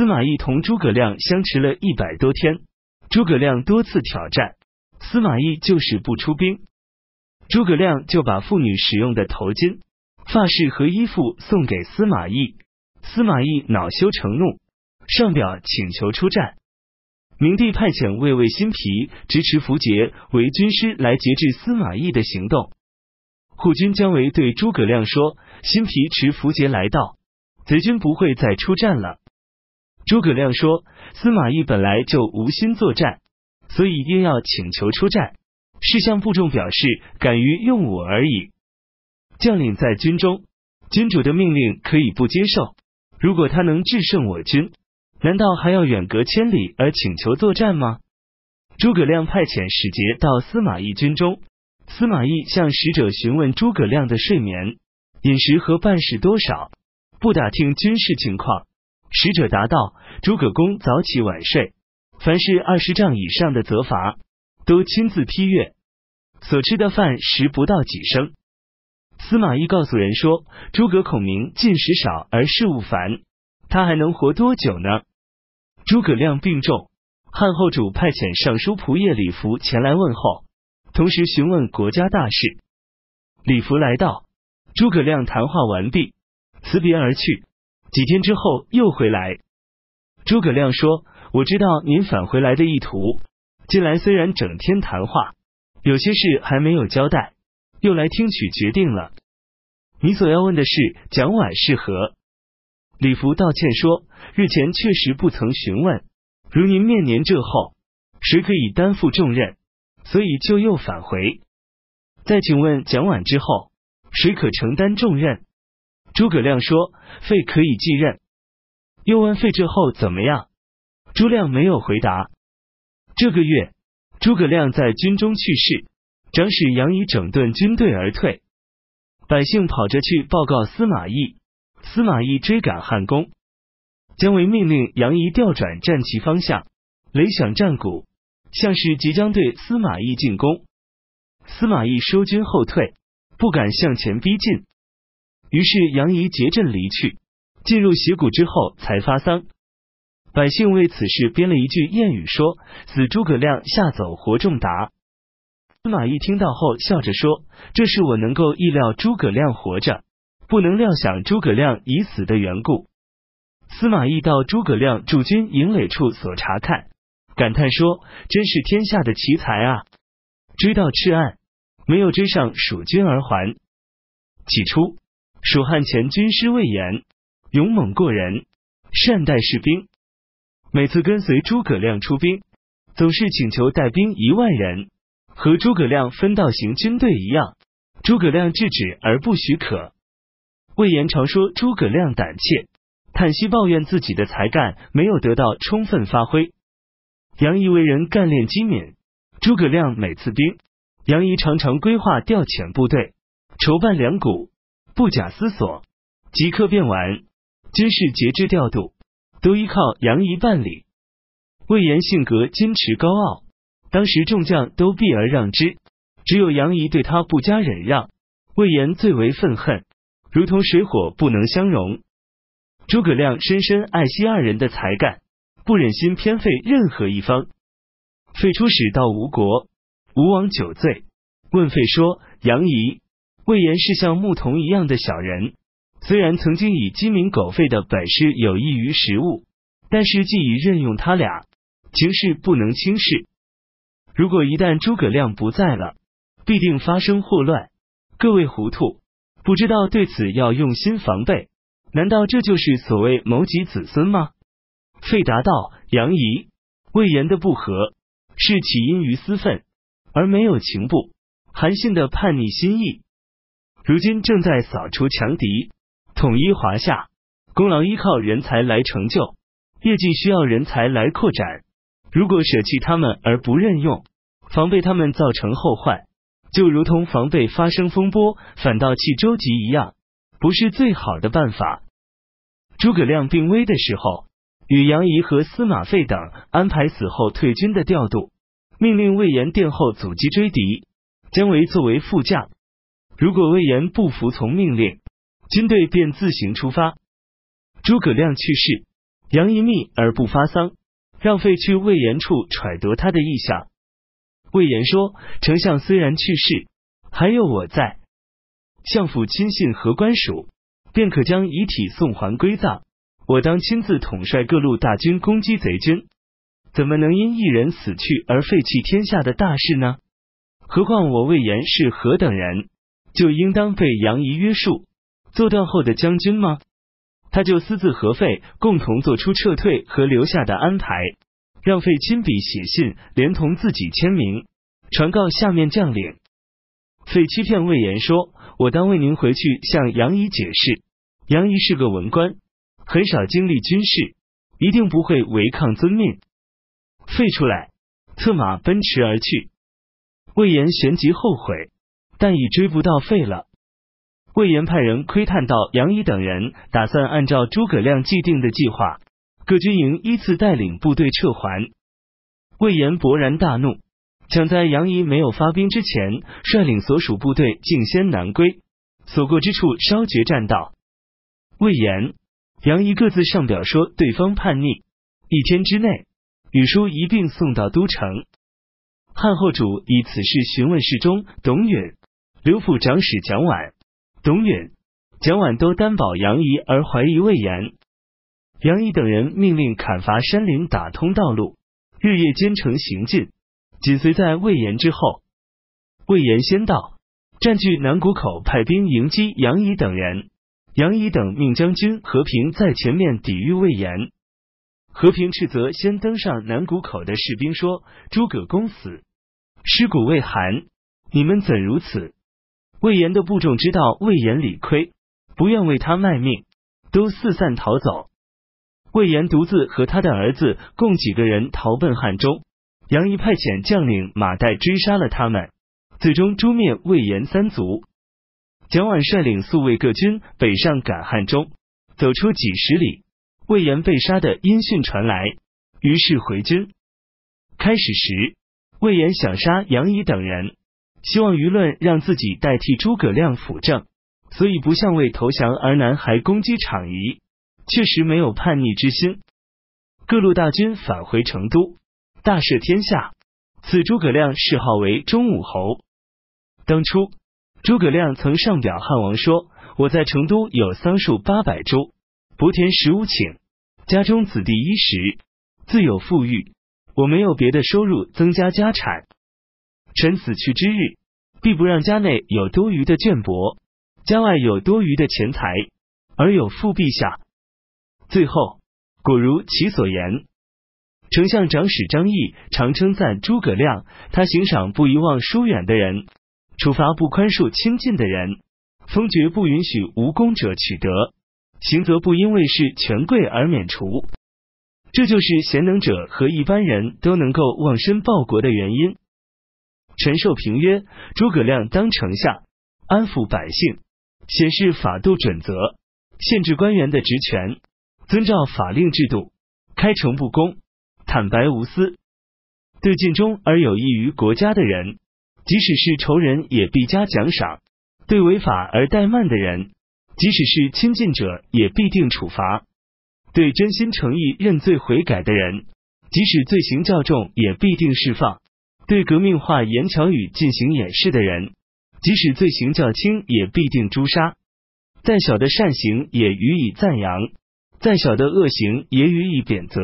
司马懿同诸葛亮相持了一百多天，诸葛亮多次挑战，司马懿就是不出兵。诸葛亮就把妇女使用的头巾、发饰和衣服送给司马懿，司马懿恼羞成怒，上表请求出战。明帝派遣卫尉辛毗支持符节为军师来节制司马懿的行动。护军姜维对诸葛亮说：“辛毗持符节来到，贼军不会再出战了。”诸葛亮说：“司马懿本来就无心作战，所以硬要请求出战，是向部众表示敢于用武而已。将领在军中，君主的命令可以不接受，如果他能制胜我军。”难道还要远隔千里而请求作战吗？诸葛亮派遣使节到司马懿军中，司马懿向使者询问诸葛亮的睡眠、饮食和办事多少，不打听军事情况。使者答道：诸葛公早起晚睡，凡是二十丈以上的责罚，都亲自批阅，所吃的饭食不到几升。司马懿告诉人说：诸葛孔明进食少而事务繁，他还能活多久呢？诸葛亮病重，汉后主派遣尚书仆射李福前来问候，同时询问国家大事。李福来到，诸葛亮谈话完毕，辞别而去。几天之后又回来，诸葛亮说：“我知道您返回来的意图，近来虽然整天谈话，有些事还没有交代，又来听取决定了。你所要问的是，蒋琬是何？”李福道歉说：“日前确实不曾询问，如您面年这后，谁可以担负重任？所以就又返回。再请问蒋琬之后，谁可承担重任？”诸葛亮说：“费可以继任。”又问费之后怎么样？诸葛亮没有回答。这个月，诸葛亮在军中去世，长史杨仪整顿军队而退，百姓跑着去报告司马懿。司马懿追赶汉宫，姜维命令杨仪调转战旗方向，擂响战鼓，像是即将对司马懿进攻。司马懿收军后退，不敢向前逼近。于是杨仪结阵离去，进入斜谷之后才发丧。百姓为此事编了一句谚语，说：“死诸葛亮，下走活仲达。”司马懿听到后笑着说：“这是我能够意料诸葛亮活着。”不能料想诸葛亮已死的缘故。司马懿到诸葛亮驻军营垒处所查看，感叹说：“真是天下的奇才啊！”追到赤岸，没有追上蜀军而还。起初，蜀汉前军师魏延勇猛过人，善待士兵，每次跟随诸葛亮出兵，总是请求带兵一万人，和诸葛亮分道行军队一样。诸葛亮制止而不许可。魏延常说诸葛亮胆怯，叹息抱怨自己的才干没有得到充分发挥。杨仪为人干练机敏，诸葛亮每次兵，杨仪常常规划调遣部队，筹办粮谷，不假思索，即刻便完。军事节制调度都依靠杨仪办理。魏延性格矜持高傲，当时众将都避而让之，只有杨仪对他不加忍让，魏延最为愤恨。如同水火不能相容。诸葛亮深深爱惜二人的才干，不忍心偏废任何一方。废出使到吴国，吴王酒醉，问废说：“杨仪、魏延是像牧童一样的小人，虽然曾经以鸡鸣狗吠的本事有益于食物，但是既已任用他俩，情势不能轻视。如果一旦诸葛亮不在了，必定发生祸乱。各位糊涂。”不知道对此要用心防备，难道这就是所谓谋及子孙吗？费达道：杨仪、魏延的不和是起因于私愤，而没有情部。韩信的叛逆心意，如今正在扫除强敌，统一华夏。功劳依靠人才来成就，业绩需要人才来扩展。如果舍弃他们而不任用，防备他们造成后患。就如同防备发生风波，反倒弃周吉一样，不是最好的办法。诸葛亮病危的时候，与杨仪和司马费等安排死后退军的调度，命令魏延殿后阻击追敌，姜维作为副将。如果魏延不服从命令，军队便自行出发。诸葛亮去世，杨仪密而不发丧，让废去魏延处揣度他的意向。魏延说：“丞相虽然去世，还有我在，相府亲信和官署，便可将遗体送还归葬。我当亲自统帅各路大军攻击贼军，怎么能因一人死去而废弃天下的大事呢？何况我魏延是何等人，就应当被杨仪约束，做断后的将军吗？”他就私自和费共同做出撤退和留下的安排，让费亲笔写信，连同自己签名，传告下面将领。费欺骗魏延说：“我当为您回去向杨仪解释，杨仪是个文官，很少经历军事，一定不会违抗遵命。”费出来，策马奔驰而去。魏延旋即后悔，但已追不到费了。魏延派人窥探到杨仪等人打算按照诸葛亮既定的计划，各军营依次带领部队撤还。魏延勃然大怒，想在杨仪没有发兵之前，率领所属部队进先南归，所过之处烧绝栈道。魏延、杨仪各自上表说对方叛逆，一天之内，与书一并送到都城。汉后主以此事询问侍中董允、刘府长史蒋琬。董允、蒋琬都担保杨仪而怀疑魏延，杨仪等人命令砍伐山林，打通道路，日夜兼程行进，紧随在魏延之后。魏延先到，占据南谷口，派兵迎击杨仪等人。杨仪等命将军和平在前面抵御魏延。和平斥责先登上南谷口的士兵说：“诸葛公死，尸骨未寒，你们怎如此？”魏延的部众知道魏延理亏，不愿为他卖命，都四散逃走。魏延独自和他的儿子共几个人逃奔汉中。杨仪派遣将领马岱追杀了他们，最终诛灭魏延三族。蒋琬率领宿卫各军北上赶汉中，走出几十里，魏延被杀的音讯传来，于是回军。开始时，魏延想杀杨仪等人。希望舆论让自己代替诸葛亮辅政，所以不像为投降而南还攻击场夷，确实没有叛逆之心。各路大军返回成都，大赦天下，赐诸葛亮谥号为忠武侯。当初诸葛亮曾上表汉王说：“我在成都有桑树八百株，薄田十五顷，家中子弟衣食，自有富裕。我没有别的收入增加家产。”臣死去之日，必不让家内有多余的绢帛，家外有多余的钱财，而有负陛下。最后果如其所言。丞相长史张毅常称赞诸葛亮，他行赏不遗忘疏远的人，处罚不宽恕亲近的人，封爵不允许无功者取得，刑责不因为是权贵而免除。这就是贤能者和一般人都能够忘身报国的原因。陈寿平曰：“诸葛亮当丞相，安抚百姓，显示法度准则，限制官员的职权，遵照法令制度，开诚布公，坦白无私，对尽忠而有益于国家的人，即使是仇人也必加奖赏；对违法而怠慢的人，即使是亲近者也必定处罚；对真心诚意认罪悔改的人，即使罪行较重，也必定释放。”对革命化言巧语进行掩饰的人，即使罪行较轻，也必定诛杀。再小的善行也予以赞扬，再小的恶行也予以贬责。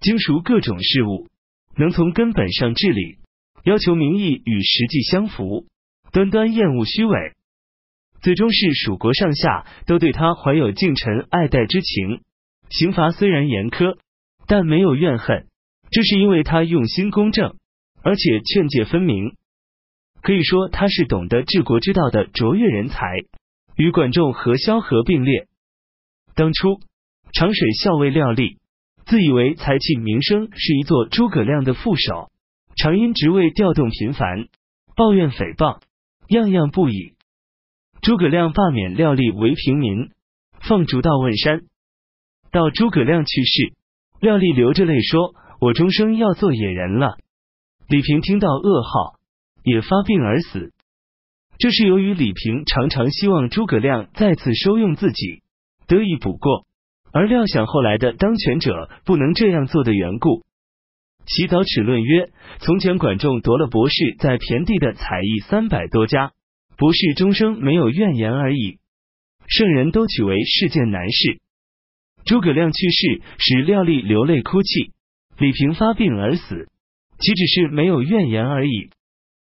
精熟各种事物，能从根本上治理，要求民意与实际相符，端端厌恶虚伪，最终是蜀国上下都对他怀有敬臣爱戴之情。刑罚虽然严苛，但没有怨恨，这是因为他用心公正。而且劝诫分明，可以说他是懂得治国之道的卓越人才，与管仲和萧何并列。当初长水校尉廖立自以为才气名声是一座诸葛亮的副手，常因职位调动频繁，抱怨诽谤，样样不已。诸葛亮罢免廖立为平民，放逐到汶山。到诸葛亮去世，廖立流着泪说：“我终生要做野人了。”李平听到噩耗，也发病而死。这是由于李平常常希望诸葛亮再次收用自己，得以补过，而料想后来的当权者不能这样做的缘故。洗澡齿论曰：从前管仲夺了博士在田地的采邑三百多家，博士终生没有怨言而已。圣人都取为世件难事。诸葛亮去世，使廖立流泪哭泣；李平发病而死，岂只是没有怨言而已？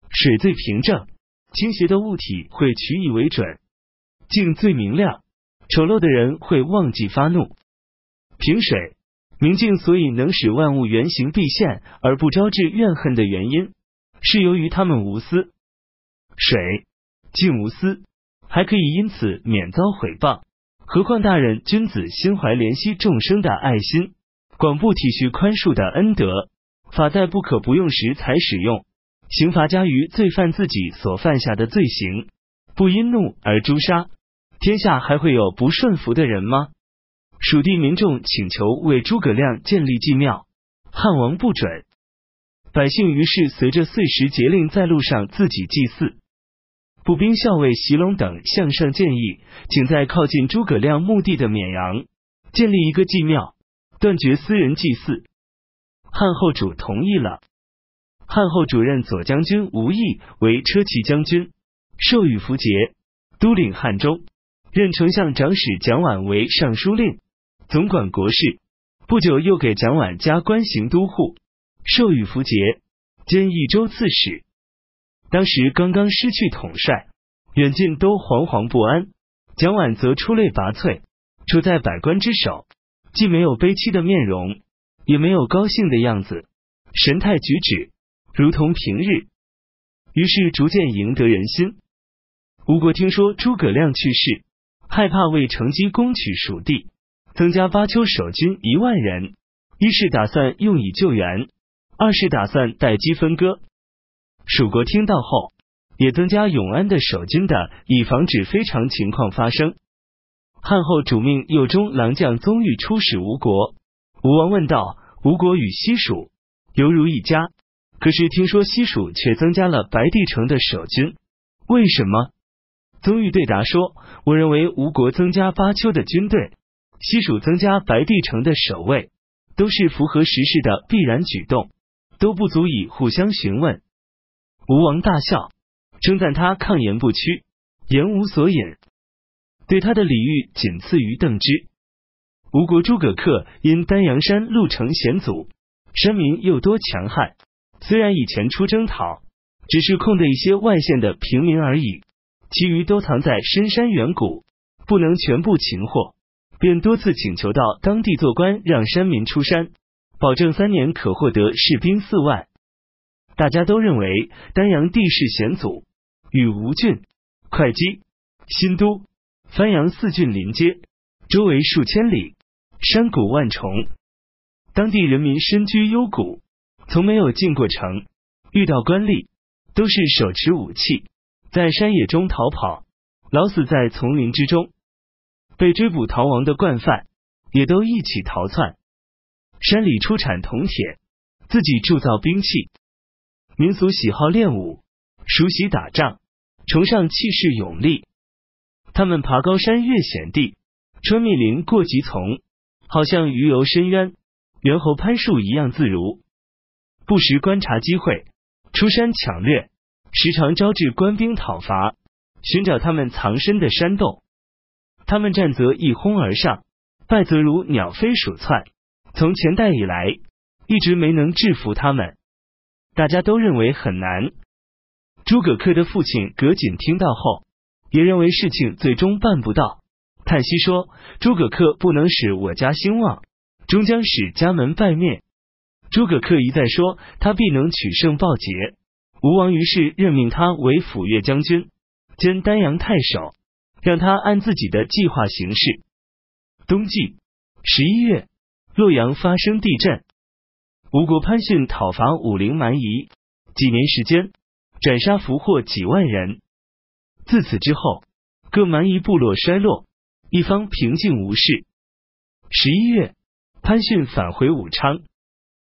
水最平正，倾斜的物体会取以为准；镜最明亮，丑陋的人会忘记发怒。平水明镜，所以能使万物原形毕现而不招致怨恨的原因，是由于他们无私。水镜无私，还可以因此免遭毁谤。何况大人君子心怀怜惜众生的爱心，广布体恤宽恕的恩德，法在不可不用时才使用。刑罚加于罪犯自己所犯下的罪行，不因怒而诛杀，天下还会有不顺服的人吗？蜀地民众请求为诸葛亮建立祭庙，汉王不准，百姓于是随着岁时节令在路上自己祭祀。步兵校尉席龙等向上建议，请在靠近诸葛亮墓地的绵阳建立一个祭庙，断绝私人祭祀。汉后主同意了。汉后主任左将军吴懿为车骑将军，授予符节，都领汉中。任丞相长史蒋琬为尚书令，总管国事。不久又给蒋琬加官行都护，授予符节，兼益州刺史。当时刚刚失去统帅，远近都惶惶不安。蒋琬则出类拔萃，处在百官之首，既没有悲戚的面容，也没有高兴的样子，神态举止如同平日，于是逐渐赢得人心。吴国听说诸葛亮去世，害怕为乘机攻取蜀地，增加巴丘守军一万人，一是打算用以救援，二是打算待机分割。蜀国听到后，也增加永安的守军的，以防止非常情况发生。汉后主命右中郎将宗玉出使吴国。吴王问道：“吴国与西蜀犹如一家，可是听说西蜀却增加了白帝城的守军，为什么？”宗玉对答说：“我认为吴国增加巴丘的军队，西蜀增加白帝城的守卫，都是符合时势的必然举动，都不足以互相询问。”吴王大笑，称赞他抗言不屈，言无所隐，对他的礼遇仅次于邓芝。吴国诸葛恪因丹阳山路程险阻，山民又多强悍，虽然以前出征讨，只是控的一些外县的平民而已，其余都藏在深山远谷，不能全部擒获，便多次请求到当地做官，让山民出山，保证三年可获得士兵四万。大家都认为丹阳地势险阻，与吴郡、会稽、新都、番阳四郡临接，周围数千里，山谷万重，当地人民深居幽谷，从没有进过城。遇到官吏，都是手持武器，在山野中逃跑，老死在丛林之中。被追捕逃亡的惯犯，也都一起逃窜。山里出产铜铁，自己铸造兵器。民俗喜好练武，熟悉打仗，崇尚气势勇力。他们爬高山，越险地，穿密林，过急丛，好像鱼游深渊，猿猴攀树一样自如。不时观察机会，出山抢掠，时常招致官兵讨伐，寻找他们藏身的山洞。他们战则一哄而上，败则如鸟飞鼠窜。从前代以来，一直没能制服他们。大家都认为很难。诸葛恪的父亲葛瑾听到后，也认为事情最终办不到，叹息说：“诸葛恪不能使我家兴旺，终将使家门败灭。”诸葛恪一再说他必能取胜报捷。吴王于是任命他为抚越将军，兼丹阳太守，让他按自己的计划行事。冬季十一月，洛阳发生地震。吴国潘逊讨伐武陵蛮夷，几年时间斩杀俘获几万人。自此之后，各蛮夷部落衰落，一方平静无事。十一月，潘逊返回武昌。